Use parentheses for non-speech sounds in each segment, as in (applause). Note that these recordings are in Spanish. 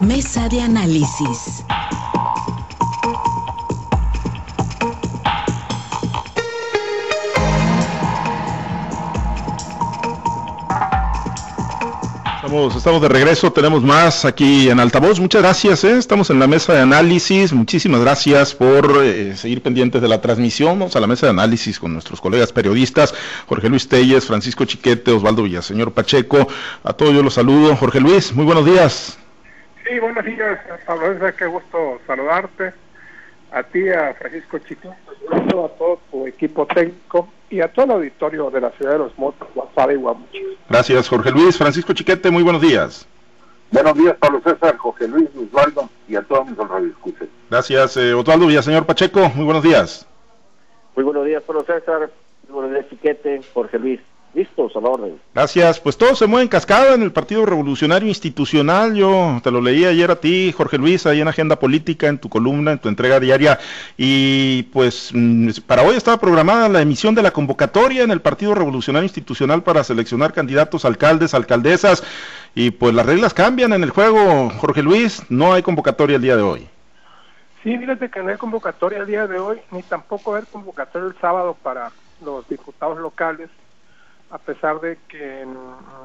Mesa de análisis. Estamos, de regreso, tenemos más aquí en Altavoz. Muchas gracias, ¿eh? estamos en la mesa de análisis. Muchísimas gracias por eh, seguir pendientes de la transmisión. Vamos a la mesa de análisis con nuestros colegas periodistas, Jorge Luis Telles, Francisco Chiquete, Osvaldo Villaseñor Pacheco. A todos yo los saludo. Jorge Luis, muy buenos días. Sí, buenos días, Pablo. Qué gusto saludarte. A ti, a Francisco Chiquete, a todo tu equipo técnico y a todo el auditorio de la ciudad de los motos, Guasave y Guamuchi. Gracias, Jorge Luis. Francisco Chiquete, muy buenos días. Buenos días, Pablo César, Jorge Luis, Osvaldo y a todos mis radioescuchas. Gracias, eh, Osvaldo Villaseñor Pacheco, muy buenos días. Muy buenos días, Pablo César, muy buenos días, Chiquete, Jorge Luis. Listos, a la orden. Gracias. Pues todo se mueve en cascada en el Partido Revolucionario Institucional. Yo te lo leí ayer a ti, Jorge Luis, ahí en Agenda Política, en tu columna, en tu entrega diaria. Y pues mm, para hoy estaba programada la emisión de la convocatoria en el Partido Revolucionario Institucional para seleccionar candidatos alcaldes, alcaldesas. Y pues las reglas cambian en el juego, Jorge Luis. No hay convocatoria el día de hoy. Sí, fíjate que no hay convocatoria el día de hoy, ni tampoco hay convocatoria el sábado para los diputados locales a pesar de que en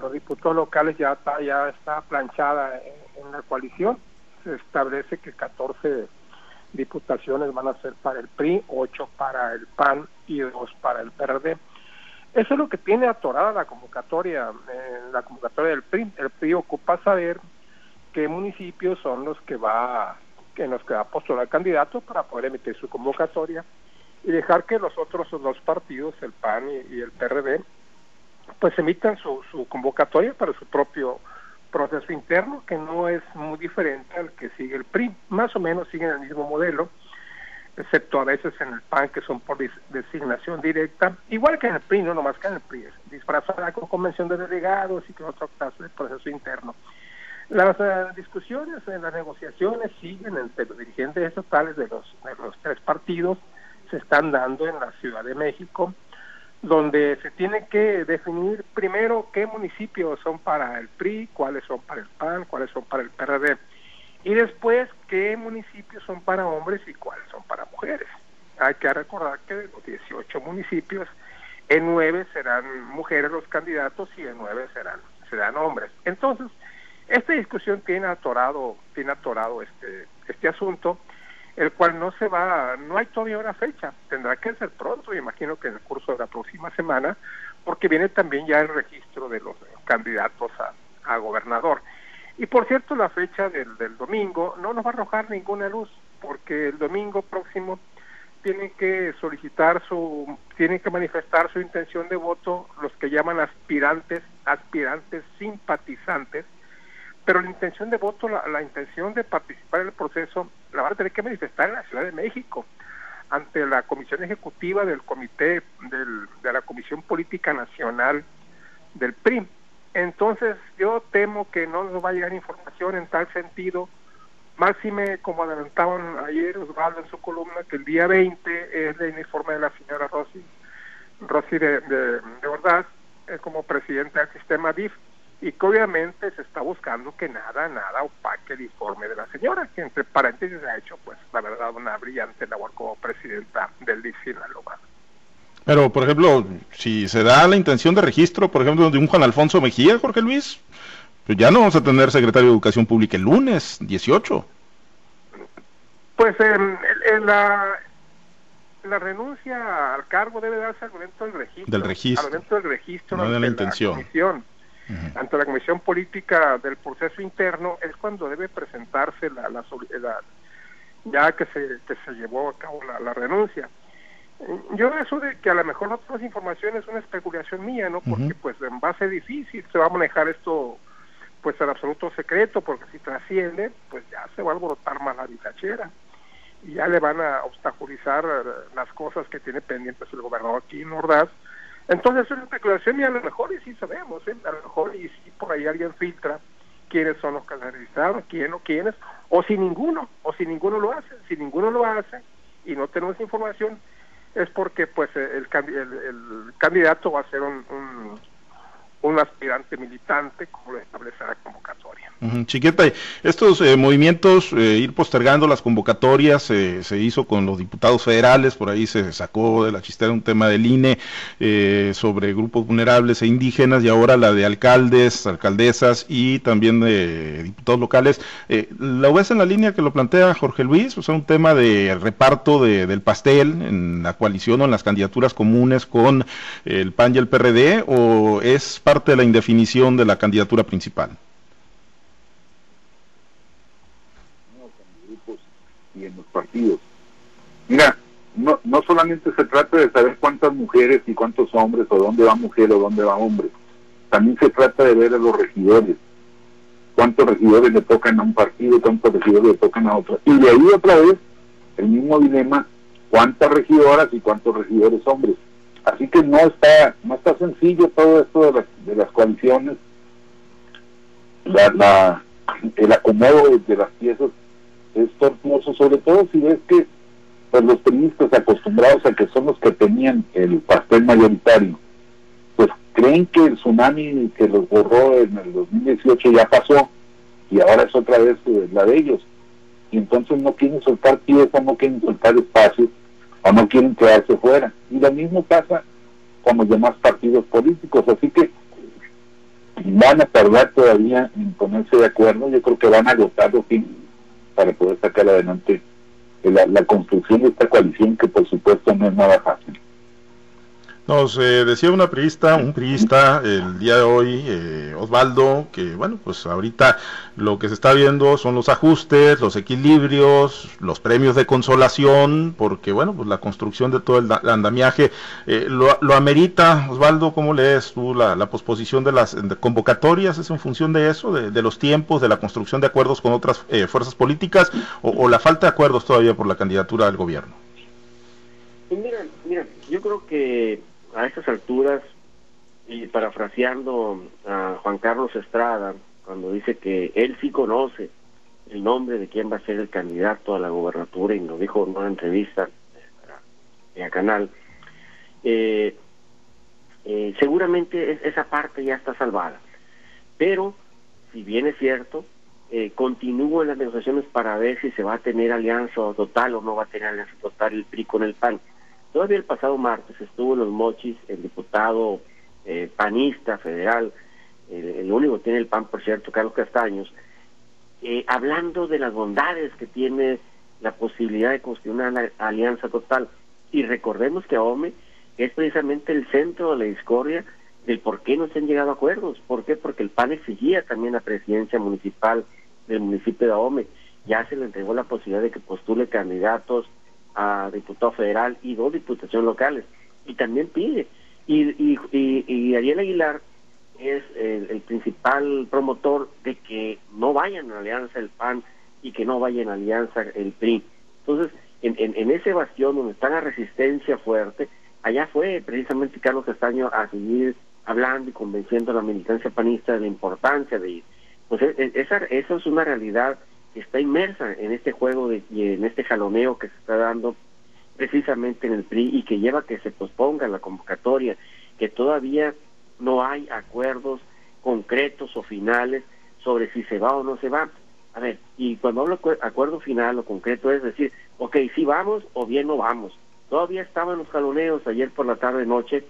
los diputados locales ya está, ya está planchada en, la coalición, se establece que 14 diputaciones van a ser para el PRI, 8 para el PAN y 2 para el PRD. Eso es lo que tiene atorada la convocatoria, la convocatoria del PRI. El PRI ocupa saber qué municipios son los que va que los que va a postular candidato para poder emitir su convocatoria y dejar que los otros dos partidos, el PAN y el PRD, pues emitan su, su convocatoria para su propio proceso interno, que no es muy diferente al que sigue el PRI, más o menos siguen el mismo modelo, excepto a veces en el PAN que son por designación directa, igual que en el PRI, no nomás que en el PRI, disfrazada con convención de delegados y con otro caso de proceso interno. Las eh, discusiones en las negociaciones siguen entre los dirigentes estatales de los, de los tres partidos, se están dando en la Ciudad de México, donde se tiene que definir primero qué municipios son para el PRI, cuáles son para el PAN, cuáles son para el PRD, y después qué municipios son para hombres y cuáles son para mujeres. Hay que recordar que de los 18 municipios, en nueve serán mujeres los candidatos y en nueve serán, serán hombres. Entonces, esta discusión tiene atorado, tiene atorado este, este asunto el cual no se va, no hay todavía una fecha, tendrá que ser pronto, me imagino que en el curso de la próxima semana, porque viene también ya el registro de los candidatos a, gobernador. Y por cierto, la fecha del domingo no nos va a arrojar ninguna luz, porque el domingo próximo tienen que solicitar su, tienen que manifestar su intención de voto los que llaman aspirantes, aspirantes simpatizantes, pero la intención de voto, la, intención de participar en el proceso, la van a tener que manifestar en la Ciudad de México, ante la Comisión Ejecutiva del Comité de la Comisión Política Nacional del PRI. Entonces, yo temo que no nos va a llegar información en tal sentido, máxime como adelantaban ayer Osvaldo en su columna, que el día 20 es el informe de la señora Rosy, Rosy de, de, Ordaz, eh, como presidente del sistema DIF y que obviamente se está buscando que nada, nada opaque el informe de la señora, que entre paréntesis ha hecho, pues, la verdad, una brillante labor como presidenta del DIF Sinaloa. Pero, por ejemplo, si se da la intención de registro, por ejemplo, de un Juan Alfonso Mejía, Jorge Luis, pues ya no vamos a tener secretario de Educación Pública el lunes 18. Pues en, la, la renuncia al cargo debe darse al momento del registro. Del registro. Al momento del registro. No de la intención ante la Comisión Política del proceso interno es cuando debe presentarse la, la, ya que se, que se llevó a cabo la, renuncia. Yo eso de que a lo mejor otras informaciones es una especulación mía, ¿no? Porque pues en base difícil se va a manejar esto pues en absoluto secreto, porque si trasciende, pues ya se va a alborotar más la vitachera y ya le van a obstaculizar las cosas que tiene pendientes el gobernador aquí en Ordaz entonces es una especulación y a lo mejor y sí sabemos, ¿eh? a lo mejor y si por ahí alguien filtra quiénes son los registrado, quién o quiénes, o si ninguno, o si ninguno lo hace, si ninguno lo hace y no tenemos información, es porque pues el, el, el candidato va a ser un, un aspirante militante, como lo establece la convocatoria. Chiqueta, estos eh, movimientos, eh, ir postergando las convocatorias, se hizo con los diputados federales, por ahí se sacó de la chistera un tema del INE eh, sobre grupos vulnerables e indígenas y ahora la de alcaldes, alcaldesas y también de diputados locales. ¿La ves en la línea que lo plantea Jorge Luis? O sea, un tema de reparto del pastel en la coalición o en las candidaturas comunes con el PAN y el PRD o es parte de la indefinición de la candidatura principal? Mira, no, no solamente se trata de saber cuántas mujeres y cuántos hombres, o dónde va mujer o dónde va hombre, también se trata de ver a los regidores, cuántos regidores le tocan a un partido, cuántos regidores le tocan a otro. Y de ahí otra vez, el mismo dilema, cuántas regidoras y cuántos regidores hombres. Así que no está, no está sencillo todo esto de las, de las coaliciones, la, el acomodo de las piezas es tortuoso, sobre todo si ves que pues, los periodistas acostumbrados a que son los que tenían el pastel mayoritario, pues creen que el tsunami que los borró en el 2018 ya pasó y ahora es otra vez eh, la de ellos. Y entonces no quieren soltar piezas, no quieren soltar espacio o no quieren quedarse fuera. Y lo mismo pasa con los demás partidos políticos. Así que van a tardar todavía en ponerse de acuerdo. Yo creo que van a agotar los para poder sacar adelante la, la construcción de esta coalición que por supuesto no es nada fácil. Nos eh, decía una priista, un priista el día de hoy, eh, Osvaldo, que bueno, pues ahorita lo que se está viendo son los ajustes, los equilibrios, los premios de consolación, porque bueno, pues la construcción de todo el, andamiaje eh, lo, amerita. Osvaldo, ¿cómo lees tú la, posposición de las convocatorias? ¿Es en función de eso, de, los tiempos, de la construcción de acuerdos con otras fuerzas políticas o, o la falta de acuerdos todavía por la candidatura del gobierno? Mira, mira, yo creo que a estas alturas, y parafraseando a Juan Carlos Estrada, cuando dice que él sí conoce el nombre de quién va a ser el candidato a la gobernatura, y nos dijo en una entrevista en el canal, eh, eh, seguramente esa parte ya está salvada. Pero, si bien es cierto, eh, continúan las negociaciones para ver si se va a tener alianza total o no va a tener alianza total el PRI con el PAN. Todavía el pasado martes estuvo en los mochis el diputado eh, panista federal, el, único que tiene el PAN, por cierto, Carlos Castaños, eh, hablando de las bondades que tiene la posibilidad de construir una alianza total. Y recordemos que AOME es precisamente el centro de la discordia del por qué no se han llegado a acuerdos. ¿Por qué? Porque el PAN exigía también la presidencia municipal del municipio de AOME. Ya se le entregó la posibilidad de que postule candidatos a diputado federal y dos diputaciones locales. Y también pide. Y, y, y, Ariel Aguilar es el, principal promotor de que no vayan a alianza el PAN y que no vayan a alianza el PRI. Entonces, en, en, ese bastión donde está la resistencia fuerte, allá fue precisamente Carlos Castaño a seguir hablando y convenciendo a la militancia panista de la importancia de ir. Pues e, e, esa, esa es una realidad está inmersa en este juego de, y en este jaloneo que se está dando precisamente en el PRI y que lleva a que se posponga la convocatoria, que todavía no hay acuerdos concretos o finales sobre si se va o no se va. A ver, y cuando hablo de acuerdo final o concreto es decir, ok, si vamos o bien no vamos. Todavía estaban los jaloneos ayer por la tarde noche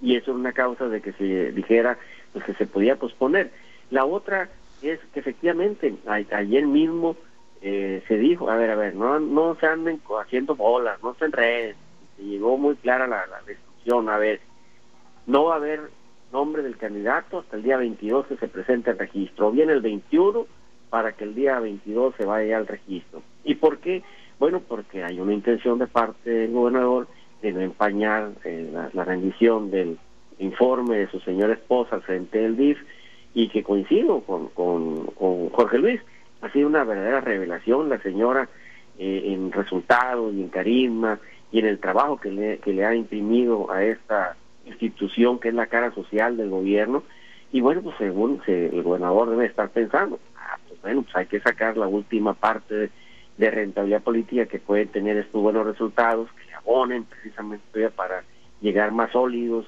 y eso es una causa de que se dijera pues, que se podía posponer. La otra es que efectivamente ayer mismo eh, se dijo, a ver, a ver, no, no se anden haciendo bolas, no se enreden, se llegó muy clara la, la destrucción, a ver, no va a haber nombre del candidato hasta el día 22 que se presente el registro, o bien el 21 para que el día 22 se vaya al registro. ¿Y por qué? Bueno, porque hay una intención de parte del gobernador de no empañar eh, la, la rendición del informe de su señora esposa frente del DIF, y que coincido con, con, con Jorge Luis. Ha sido una verdadera revelación la señora eh, en resultados y en carisma y en el trabajo que le, que le ha imprimido a esta institución que es la cara social del gobierno. Y bueno, pues según el gobernador debe estar pensando, ah, pues bueno, pues hay que sacar la última parte de, rentabilidad política que pueden tener estos buenos resultados, que abonen precisamente para llegar más sólidos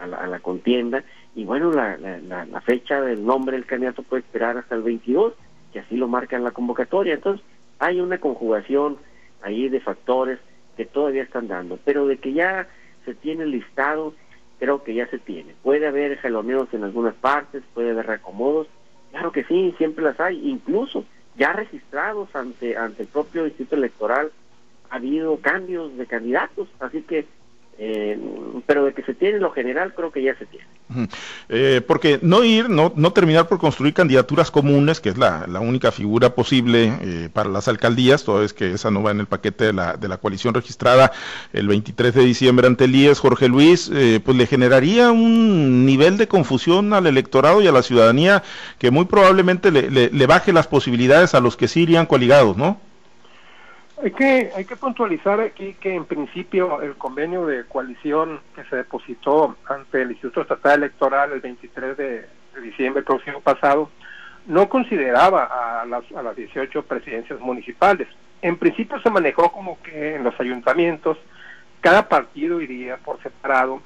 a la, a la contienda y bueno, la, la, fecha del nombre del candidato puede esperar hasta el 22, que así lo marca la convocatoria. Entonces, hay una conjugación ahí de factores que todavía están dando, pero de que ya se tiene listado, creo que ya se tiene. Puede haber jaloneos en algunas partes, puede haber reacomodos, claro que sí, siempre las hay, incluso ya registrados ante, ante el propio Instituto Electoral ha habido cambios de candidatos, así que eh, pero de que se tiene lo general creo que ya se tiene. Eh, porque no ir, no, no terminar por construir candidaturas comunes, que es la, la única figura posible eh, para las alcaldías, toda vez que esa no va en el paquete de la, de la coalición registrada el 23 de diciembre ante el IES, Jorge Luis, pues le generaría un nivel de confusión al electorado y a la ciudadanía que muy probablemente le, le, le baje las posibilidades a los que sí irían coligados, ¿no? Hay que, hay que puntualizar aquí que en principio el convenio de coalición que se depositó ante el Instituto Estatal Electoral el 23 de, diciembre próximo pasado no consideraba a las, a las 18 presidencias municipales. En principio se manejó como que en los ayuntamientos cada partido iría por separado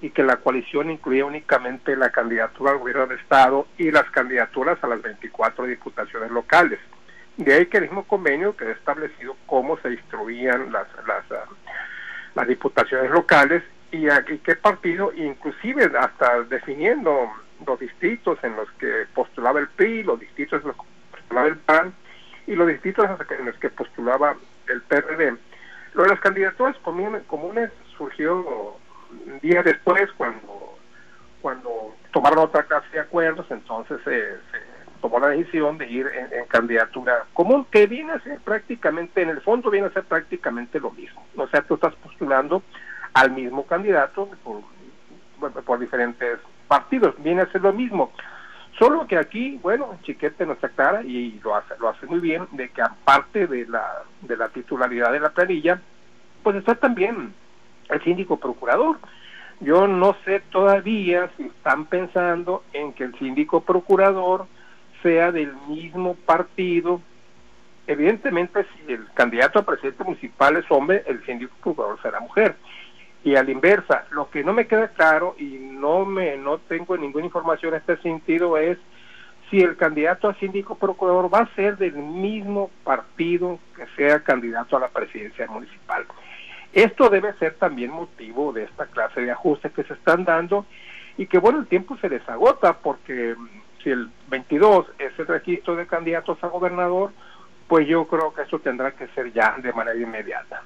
y que la coalición incluía únicamente la candidatura al gobierno del Estado y las candidaturas a las 24 diputaciones locales. De ahí que el mismo convenio que ha establecido cómo se distribuían las, las, ah, las diputaciones locales y, a, qué partido, inclusive hasta definiendo los distritos en los que postulaba el PRI, los distritos en los que postulaba el PAN y los distritos en los que postulaba el PRD. Lo de las candidaturas comunes surgió días después cuando cuando tomaron otra clase de acuerdos, entonces se tomó la decisión de ir en, candidatura común, que viene a ser prácticamente, en el fondo viene a ser prácticamente lo mismo. O sea, tú estás postulando al mismo candidato por, por diferentes partidos, viene a ser lo mismo. Solo que aquí, bueno, Chiquete nos aclara y lo hace, lo hace muy bien, de que aparte de la, de la titularidad de la planilla, pues está también el síndico procurador. Yo no sé todavía si están pensando en que el síndico procurador sea del mismo partido. Evidentemente, si el candidato a presidente municipal es hombre, el síndico procurador será mujer. Y a la inversa, lo que no me queda claro y no me no tengo ninguna información en este sentido es si el candidato a síndico procurador va a ser del mismo partido que sea candidato a la presidencia municipal. Esto debe ser también motivo de esta clase de ajustes que se están dando y que bueno, el tiempo se les agota porque si el 22 es el registro de candidatos a gobernador, pues yo creo que eso tendrá que ser ya de manera inmediata.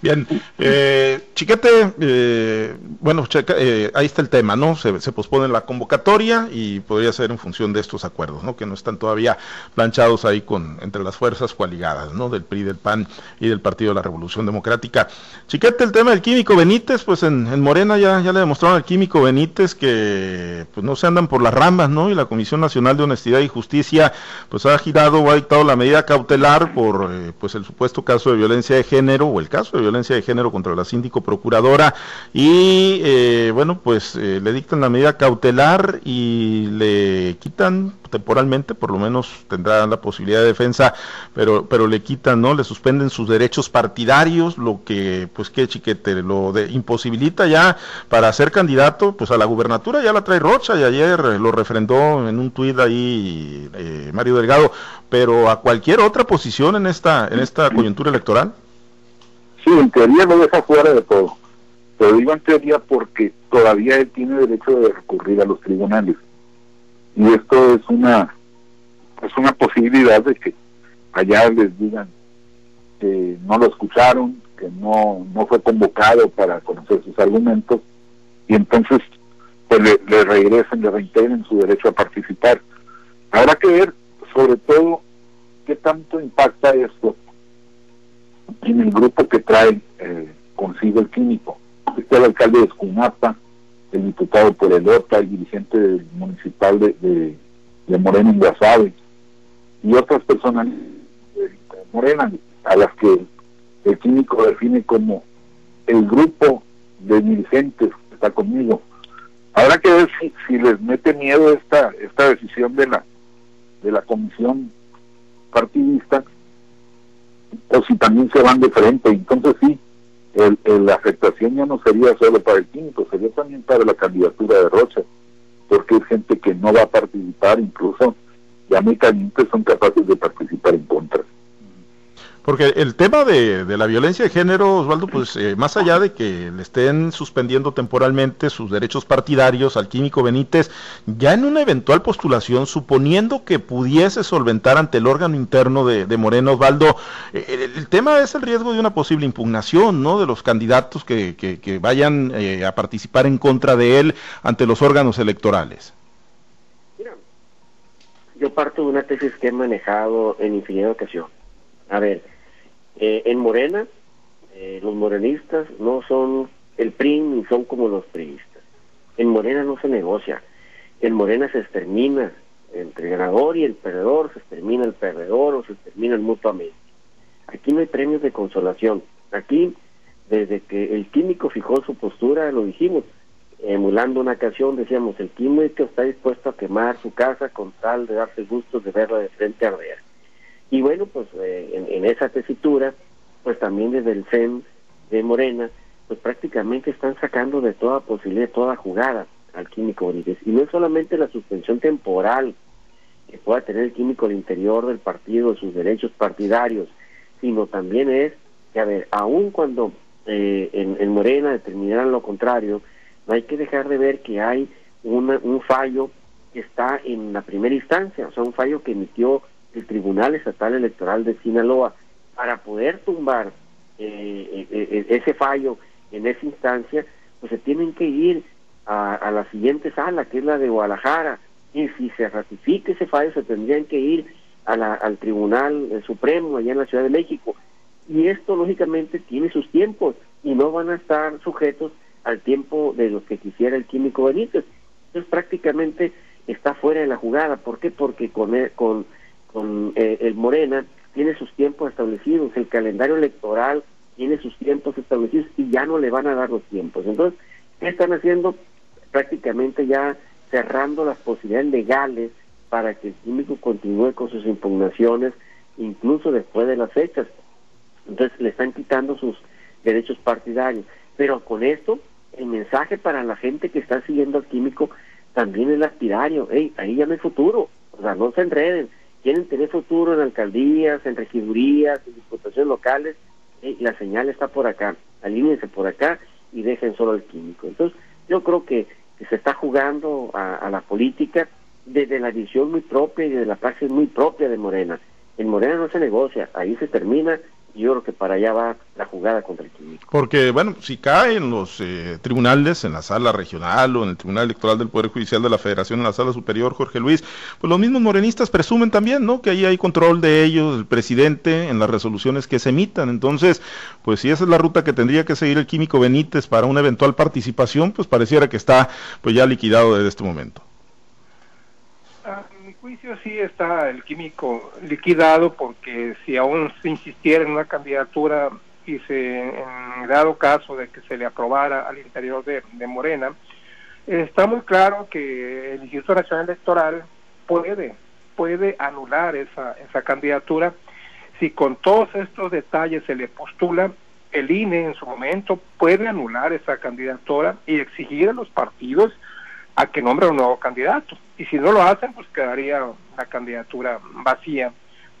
Bien, eh, Chiquete, eh, bueno, eh, ahí está el tema, ¿no? Se, pospone la convocatoria y podría ser en función de estos acuerdos, ¿no? Que no están todavía planchados ahí con entre las fuerzas coaligadas, ¿no? Del PRI, del PAN y del Partido de la Revolución Democrática. Chiquete, el tema del químico Benítez, pues en, Morena ya, ya le demostraron al químico Benítez que pues no se andan por las ramas, ¿no? Y la Comisión Nacional de Honestidad y Justicia, pues ha girado o ha dictado la medida cautelar por pues el supuesto caso de violencia de género o el caso de violencia de género contra la síndico procuradora. Y eh, bueno pues eh, le dictan la medida cautelar y le quitan temporalmente por lo menos tendrá la posibilidad de defensa pero pero le quitan no le suspenden sus derechos partidarios lo que pues que chiquete lo de, imposibilita ya para ser candidato pues a la gubernatura ya la trae Rocha y ayer lo refrendó en un tuit ahí eh, Mario Delgado. Pero a cualquier otra posición en esta en esta coyuntura electoral Sí, en teoría lo deja fuera de todo. Pero digo en teoría porque todavía él tiene derecho de recurrir a los tribunales. Y esto es una es una posibilidad de que allá les digan que no lo escucharon, que no, no fue convocado para conocer sus argumentos, y entonces pues le, le regresen, le reintegren su derecho a participar. Habrá que ver, sobre todo, qué tanto impacta esto en el grupo que trae eh, consigo el químico. Está el alcalde de Escunapa, el diputado Porelota, el dirigente municipal de, de, Morena en y otras personas de Morena, a las que el químico define como el grupo de dirigentes que está conmigo. Habrá que ver si, si les mete miedo esta, esta decisión de la, de la comisión partidista o si también se van de frente. Entonces sí, la afectación ya no sería solo para el químico, sería también para la candidatura de Rocha, porque es gente que no va a participar, incluso ya muy calientes son capaces de participar en contra. Porque el tema de, la violencia de género, Osvaldo, pues eh, más allá de que le estén suspendiendo temporalmente sus derechos partidarios al químico Benítez, ya en una eventual postulación, suponiendo que pudiese solventar ante el órgano interno de, Moreno, Osvaldo, eh, el, tema es el riesgo de una posible impugnación, ¿no? De los candidatos que, que, vayan eh, a participar en contra de él ante los órganos electorales. Mira, yo parto de una tesis que he manejado en infinidad de ocasiones. A ver, eh, en Morena, eh, los morenistas no son el PRI ni son como los priistas. En Morena no se negocia. En Morena se extermina entre el ganador y el perdedor, se extermina el perdedor o se exterminan mutuamente. Aquí no hay premios de consolación. Aquí, desde que el químico fijó su postura, lo dijimos, emulando una canción, decíamos, el químico está dispuesto a quemar su casa con tal de darse gusto de verla de frente arder. Y bueno, pues eh, en, esa tesitura, pues también desde el CEN de Morena, pues prácticamente están sacando de toda posibilidad, toda jugada al químico Benítez. Y no es solamente la suspensión temporal que pueda tener el químico al interior del partido, sus derechos partidarios, sino también es que, a ver, aun cuando eh, en, Morena determinaran lo contrario, no hay que dejar de ver que hay un fallo que está en la primera instancia, o sea, un fallo que emitió el Tribunal Estatal Electoral de Sinaloa para poder tumbar eh, eh, eh, ese fallo en esa instancia, pues se tienen que ir a, la siguiente sala, que es la de Guadalajara, y si se ratifica ese fallo, se tendrían que ir a la, al Tribunal Supremo allá en la Ciudad de México. Y esto, lógicamente, tiene sus tiempos y no van a estar sujetos al tiempo de los que quisiera el químico Benítez. Entonces, prácticamente está fuera de la jugada. ¿Por qué? Porque con, con con eh, el Morena tiene sus tiempos establecidos, el calendario electoral tiene sus tiempos establecidos y ya no le van a dar los tiempos. Entonces, ¿qué están haciendo? Prácticamente ya cerrando las posibilidades legales para que el químico continúe con sus impugnaciones incluso después de las fechas. Entonces le están quitando sus derechos partidarios. Pero con esto, el mensaje para la gente que está siguiendo al químico también es lapidario. Hey, ahí ya no hay futuro. O sea, no se enreden quieren tener futuro en alcaldías, en regidurías, en diputaciones locales, y la señal está por acá, alíñense por acá y dejen solo el químico. Entonces, yo creo que, se está jugando a, la política desde la visión muy propia y desde la praxis muy propia de Morena. En Morena no se negocia, ahí se termina yo creo que para allá va la jugada contra el químico. Porque, bueno, si cae en los eh, tribunales, en la sala regional o en el Tribunal Electoral del Poder Judicial de la Federación, en la sala superior, Jorge Luis, pues los mismos morenistas presumen también, ¿no? Que ahí hay control de ellos, el presidente, en las resoluciones que se emitan. Entonces, pues si esa es la ruta que tendría que seguir el químico Benítez para una eventual participación, pues pareciera que está pues ya liquidado desde este momento juicio sí está el químico liquidado porque si aún se insistiera en una candidatura y se en dado caso de que se le aprobara al interior de, Morena, está muy claro que el Instituto Nacional Electoral puede puede anular esa, esa candidatura. Si con todos estos detalles se le postula el INE en su momento puede anular esa candidatura y exigir a los partidos a que nombre un nuevo candidato. Y si no lo hacen, pues quedaría la candidatura vacía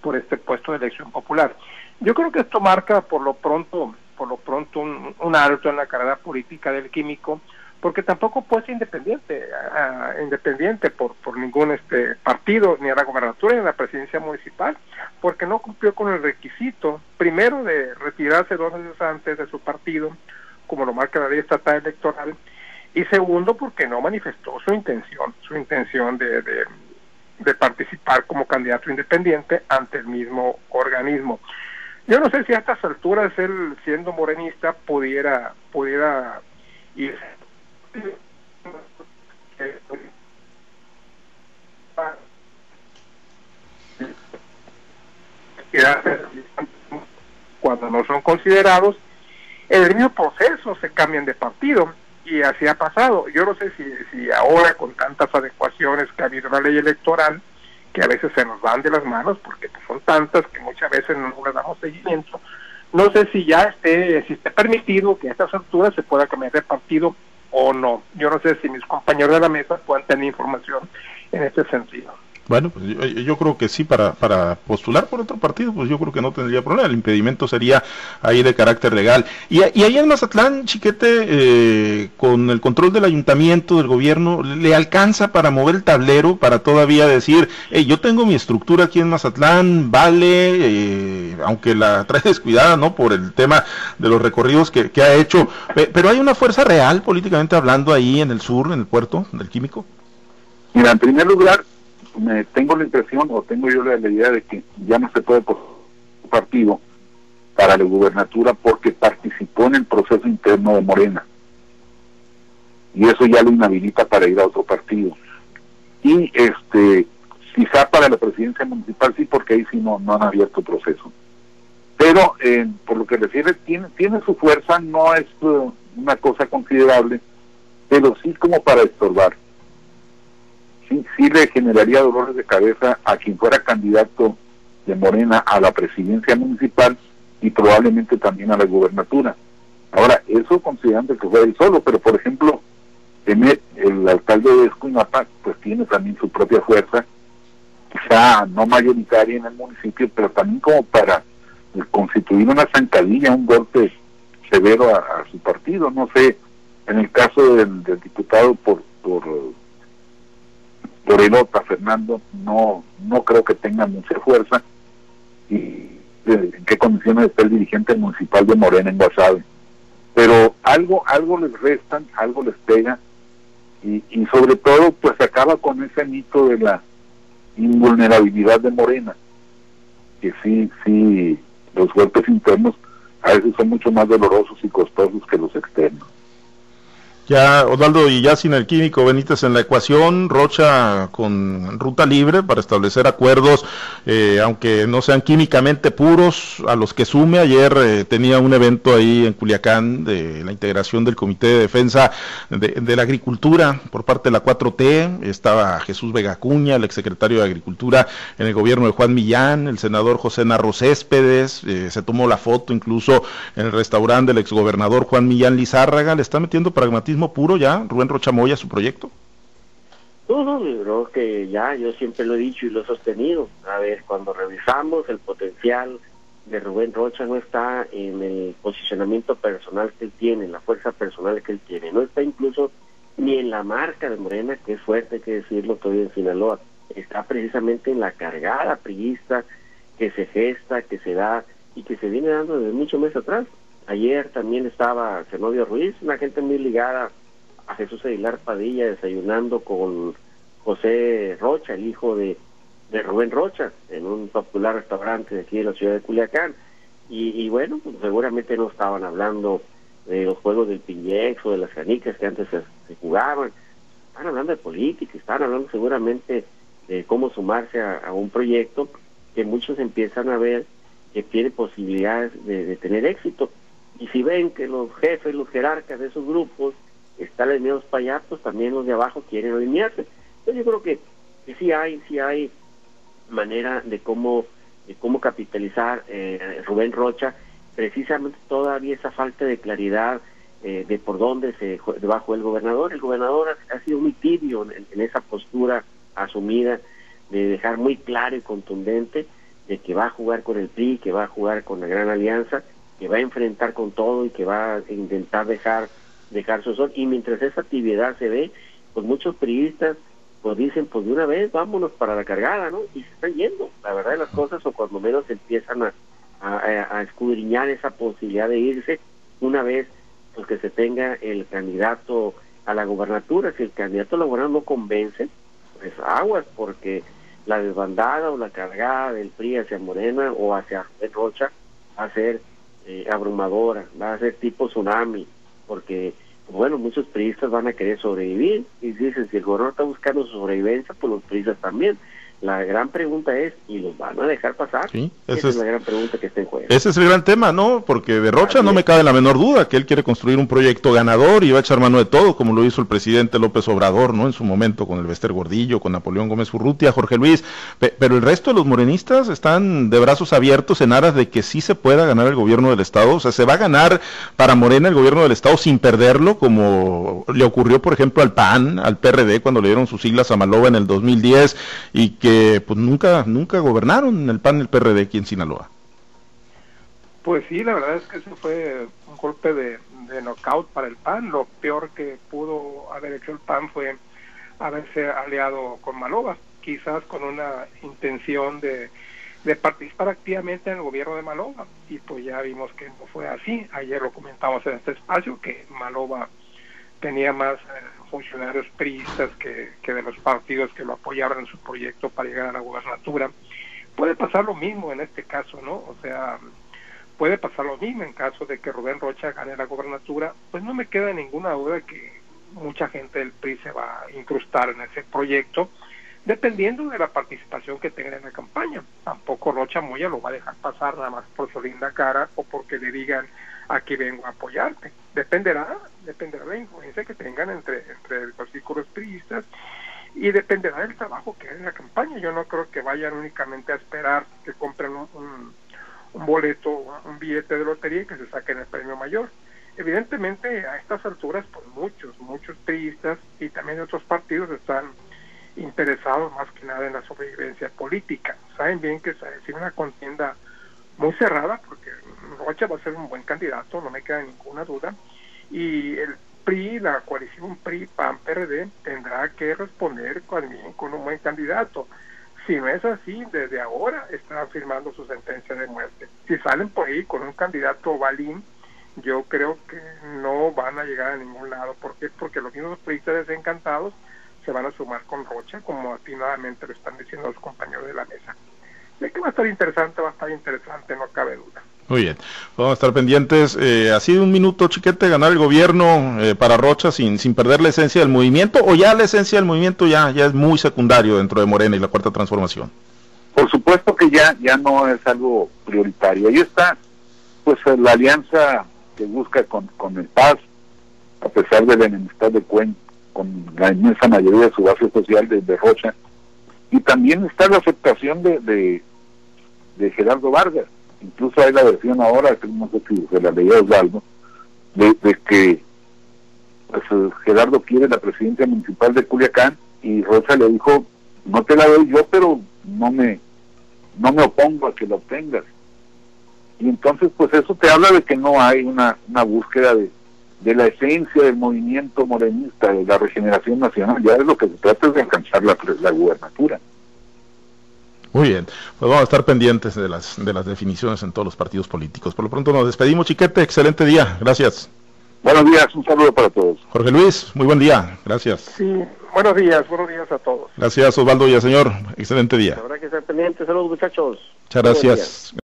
por este puesto de elección popular. Yo creo que esto marca por lo pronto, por lo pronto un, alto en la carrera política del químico, porque tampoco puede ser independiente, independiente por, por ningún este partido, ni a la gobernatura ni a la presidencia municipal, porque no cumplió con el requisito, primero de retirarse dos años antes de su partido, como lo marca la ley estatal electoral, y segundo porque no manifestó su intención, su intención de, de, participar como candidato independiente ante el mismo organismo. Yo no sé si a estas alturas él, siendo morenista, pudiera, pudiera ir cuando no son considerados, en el mismo proceso se cambian de partido y así ha pasado. Yo no sé si, si ahora con tantas adecuaciones que ha habido la ley electoral, que a veces se nos van de las manos porque pues, son tantas que muchas veces no le damos seguimiento, No sé si ya esté, si esté permitido que a estas alturas se pueda cambiar de partido o no. Yo no sé si mis compañeros de la mesa puedan tener información en este sentido. Bueno, pues yo, creo que sí, para, para postular por otro partido, pues yo creo que no tendría problema. El impedimento sería ahí de carácter legal. Y, y ahí en Mazatlán, Chiquete, eh, con el control del ayuntamiento, del gobierno, ¿le alcanza para mover el tablero, para todavía decir, hey, yo tengo mi estructura aquí en Mazatlán, vale, eh, aunque la trae (laughs) descuidada, ¿no? Por el tema de los recorridos que ha hecho. Pero hay una fuerza real, políticamente hablando, ahí en el sur, en el puerto del Químico. Mira, en primer lugar, me tengo la impresión o tengo yo la, idea de que ya no se puede por partido para la gubernatura porque participó en el proceso interno de Morena. Y eso ya lo inhabilita para ir a otro partido. Y este quizá para la presidencia municipal sí, porque ahí sí no, no han abierto proceso. Pero eh, por lo que refiere, tiene, tiene su fuerza, no es uh, una cosa considerable, pero sí como para estorbar sí, sí le generaría dolores de cabeza a quien fuera candidato de Morena a la presidencia municipal y probablemente también a la gubernatura. Ahora, eso considerando que fue él solo, pero por ejemplo, el alcalde de Escuinapa, pues tiene también su propia fuerza, quizá no mayoritaria en el municipio, pero también como para constituir una zancadilla, un golpe severo a, su partido. No sé, en el caso del, diputado por, por por Elota, Fernando, no, no creo que tenga mucha fuerza. Y en qué condiciones está el dirigente municipal de Morena en Guasave. Pero algo, algo les restan, algo les pega, y, y sobre todo, pues acaba con ese mito de la invulnerabilidad de Morena, que sí, sí, los golpes internos a veces son mucho más dolorosos y costosos que los externos. Ya Osvaldo y ya sin el químico Benítez en la ecuación, Rocha con ruta libre para establecer acuerdos, eh, aunque no sean químicamente puros, a los que sume. Ayer eh, tenía un evento ahí en Culiacán de la integración del Comité de Defensa de, la Agricultura por parte de la 4T. Estaba Jesús Vega Cuña, el exsecretario de Agricultura en el gobierno de Juan Millán, el senador José Narro Céspedes. Eh, se tomó la foto incluso en el restaurante del exgobernador Juan Millán Lizárraga. Le está metiendo pragmatismo puro ya, Rubén Rochamoya, su proyecto? No, no, creo que ya, yo siempre lo he dicho y lo he sostenido. A ver, cuando revisamos el potencial de Rubén Rocha no está en el posicionamiento personal que él tiene, en la fuerza personal que él tiene, no está incluso ni en la marca de Morena, que es fuerte hay que decirlo todavía en Sinaloa, está precisamente en la cargada priista que se gesta, que se da y que se viene dando desde muchos meses atrás. Ayer también estaba Zenobio Ruiz, una gente muy ligada a Jesús Aguilar Padilla, desayunando con José Rocha, el hijo de, Rubén Rocha, en un popular restaurante de aquí de la ciudad de Culiacán. Y, bueno, pues seguramente no estaban hablando de los juegos del Piñex o de las canicas que antes se, jugaban. Estaban hablando de política, estaban hablando seguramente de cómo sumarse a, un proyecto que muchos empiezan a ver que tiene posibilidades de tener éxito y si ven que los jefes, los jerarcas de esos grupos están alineados para allá, pues también los de abajo quieren alinearse. Entonces yo creo que, sí hay, sí hay manera de cómo, de cómo capitalizar eh, Rubén Rocha, precisamente todavía esa falta de claridad eh, de por dónde se bajó el gobernador. El gobernador ha, sido muy tibio en, en, esa postura asumida de dejar muy claro y contundente de que va a jugar con el PRI, que va a jugar con la Gran Alianza que va a enfrentar con todo y que va a intentar dejar dejar su sol. Y mientras esa actividad se ve pues muchos periodistas pues dicen pues de una vez vámonos para la cargada no y se están yendo. La verdad de las cosas o cuando menos empiezan a, a, escudriñar esa posibilidad de irse una vez pues que se tenga el candidato a la gobernatura si el candidato a la gobernatura no convence pues aguas porque la desbandada o la cargada del PRI hacia Morena o hacia Rocha va a ser eh, abrumadora, va a ser tipo tsunami, porque, bueno, muchos periodistas van a querer sobrevivir y dicen, si el gobernador está buscando sobrevivencia, pues los periodistas también. La gran pregunta es, ¿y los van a dejar pasar? Sí, esa es, es- la gran pregunta que está en juego. Ese es el gran tema, ¿no? Porque de Rocha Así no me cabe la menor duda que él quiere construir un proyecto ganador y va a echar mano de todo, como lo hizo el presidente López Obrador, ¿no? En su momento con el Bester Gordillo, con Napoleón Gómez Urrutia, Jorge Luis. Pe- pero el resto de los morenistas están de brazos abiertos en aras de que sí se pueda ganar el gobierno del Estado. O sea, se va a ganar para Morena el gobierno del Estado sin perderlo, como le ocurrió, por ejemplo, al PAN, al PRD, cuando le dieron sus siglas a Maloba en el 2010 y que pues nunca, nunca gobernaron el PAN el PRD aquí en Sinaloa. Pues sí, la verdad es que ese fue un golpe de, de knockout para el PAN. Lo peor que pudo haber hecho el PAN fue haberse aliado con Maloba, quizás con una intención de, de participar activamente en el gobierno de Maloba. Y pues ya vimos que no fue así. Ayer lo comentamos en este espacio, que Maloba tenía más eh, funcionarios priistas que, que de los partidos que lo apoyaron en su proyecto para llegar a la gubernatura. Puede pasar lo mismo en este caso, ¿no? O sea, puede pasar lo mismo en caso de que Rubén Rocha gane la gobernatura, pues no me queda ninguna duda que mucha gente del PRI se va a incrustar en ese proyecto, dependiendo de la participación que tengan en la campaña. Tampoco Rocha Moya lo va a dejar pasar nada más por su linda cara o porque le digan aquí vengo a apoyarte. Dependerá, dependerá de la influencia que tengan entre, entre los círculos priistas y dependerá del trabajo que hagan en la campaña. Yo no creo que vayan únicamente a esperar que compren un, un, un boleto, un billete de lotería y que se saquen el premio mayor. Evidentemente, a estas alturas, pues muchos, muchos priistas y también otros partidos están interesados más que nada en la sobrevivencia política. Saben bien que decir una contienda muy cerrada, porque Rocha va a ser un buen candidato, no me queda ninguna duda, y el PRI, la coalición PRI, PAN, PRD, tendrá que responder también con un buen candidato. Si no es así, desde ahora están firmando su sentencia de muerte. Si salen por ahí con un candidato balín, yo creo que no van a llegar a ningún lado. ¿Por qué? Porque los mismos priistas desencantados se van a sumar con Rocha, como atinadamente lo están diciendo los compañeros de la mesa. De que va a estar interesante, va a estar interesante, no cabe duda. Muy bien, vamos a estar pendientes. Eh, ¿Ha sido un minuto, chiquete, ganar el gobierno eh, para Rocha sin, sin perder la esencia del movimiento? ¿O ya la esencia del movimiento ya, ya es muy secundario dentro de Morena y la Cuarta Transformación? Por supuesto que ya, ya no es algo prioritario. Ahí está, pues, la alianza que busca con, con el Paz, a pesar de la enemistad de Cuen, con la inmensa mayoría de su base social de, de Rocha. Y también está la aceptación de, de, de Gerardo Vargas. Incluso hay la versión ahora, que no sé si se la leía Osvaldo, de, de que pues, eh, Gerardo quiere la presidencia municipal de Culiacán y Rocha le dijo, no te la doy yo, pero no me, no me opongo a que la obtengas. Y entonces, pues eso te habla de que no hay una, una búsqueda de, de la esencia del movimiento morenista, de la regeneración nacional. Ya es lo que se trata es de alcanzar la, la gubernatura. Muy bien, pues vamos a estar pendientes de las, de las definiciones en todos los partidos políticos. Por lo pronto nos despedimos, chiquete, excelente día, gracias. Buenos días, un saludo para todos. Jorge Luis, muy buen día, gracias. Sí, buenos días, buenos días a todos. Gracias Osvaldo Villaseñor, excelente día. Habrá que estar pendientes. Saludos, muchachos. Muchas gracias.